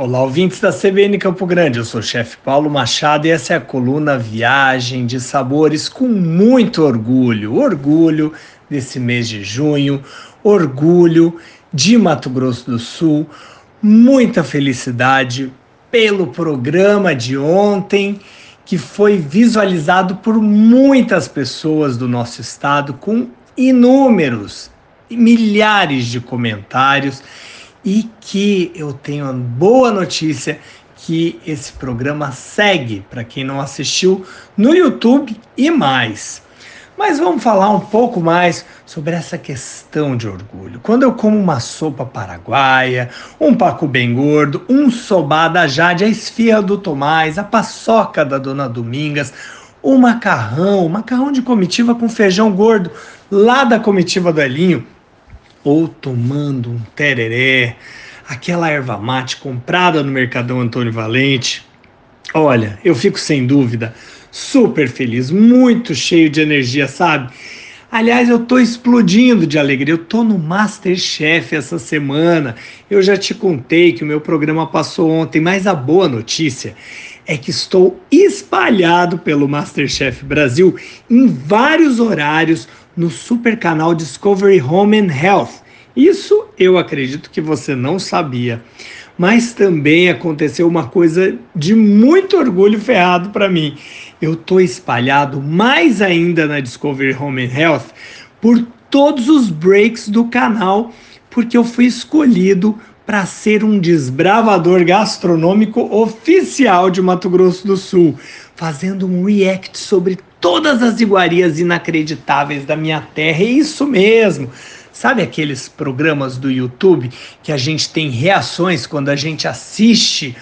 Olá, ouvintes da CBN Campo Grande. Eu sou o chefe Paulo Machado e essa é a coluna Viagem de Sabores com muito orgulho. Orgulho desse mês de junho, orgulho de Mato Grosso do Sul, muita felicidade pelo programa de ontem, que foi visualizado por muitas pessoas do nosso estado com inúmeros, milhares de comentários e que eu tenho uma boa notícia que esse programa segue para quem não assistiu no YouTube e mais. Mas vamos falar um pouco mais sobre essa questão de orgulho. Quando eu como uma sopa paraguaia, um pacu bem gordo, um sobá da Jade, a esfirra do Tomás, a paçoca da Dona Domingas, o macarrão, macarrão de comitiva com feijão gordo lá da comitiva do Elinho, ou tomando um tereré, aquela erva mate comprada no Mercadão Antônio Valente. Olha, eu fico sem dúvida super feliz, muito cheio de energia, sabe? Aliás, eu tô explodindo de alegria. Eu tô no Masterchef essa semana. Eu já te contei que o meu programa passou ontem, mas a boa notícia é que estou espalhado pelo Masterchef Brasil em vários horários no super canal Discovery Home and Health. Isso eu acredito que você não sabia. Mas também aconteceu uma coisa de muito orgulho ferrado para mim. Eu tô espalhado mais ainda na Discovery Home and Health por todos os breaks do canal, porque eu fui escolhido para ser um desbravador gastronômico oficial de Mato Grosso do Sul, fazendo um react sobre todas as iguarias inacreditáveis da minha terra. É isso mesmo. Sabe aqueles programas do YouTube que a gente tem reações quando a gente assiste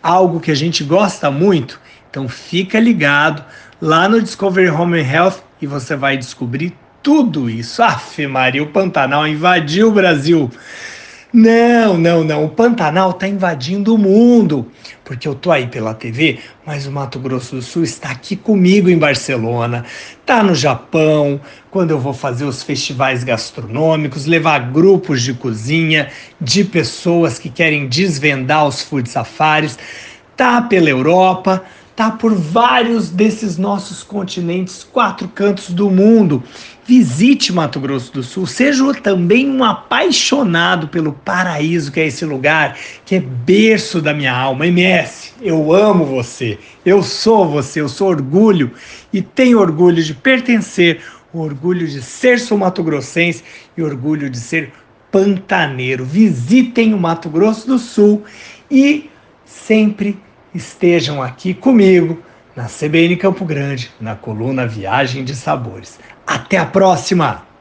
algo que a gente gosta muito? Então fica ligado lá no Discovery Home and Health e você vai descobrir tudo isso. Aff, Maria, o Pantanal invadiu o Brasil. Não, não, não. O Pantanal está invadindo o mundo. Porque eu tô aí pela TV, mas o Mato Grosso do Sul está aqui comigo em Barcelona, tá no Japão, quando eu vou fazer os festivais gastronômicos, levar grupos de cozinha, de pessoas que querem desvendar os food safaris, tá pela Europa, tá por vários desses nossos continentes, quatro cantos do mundo. Visite Mato Grosso do Sul, seja também um apaixonado pelo paraíso que é esse lugar, que é berço da minha alma. MS, eu amo você, eu sou você, eu sou orgulho e tenho orgulho de pertencer, orgulho de ser sul Mato Grossense e orgulho de ser pantaneiro. Visitem o Mato Grosso do Sul e sempre estejam aqui comigo na CBN Campo Grande, na coluna Viagem de Sabores. Até a próxima!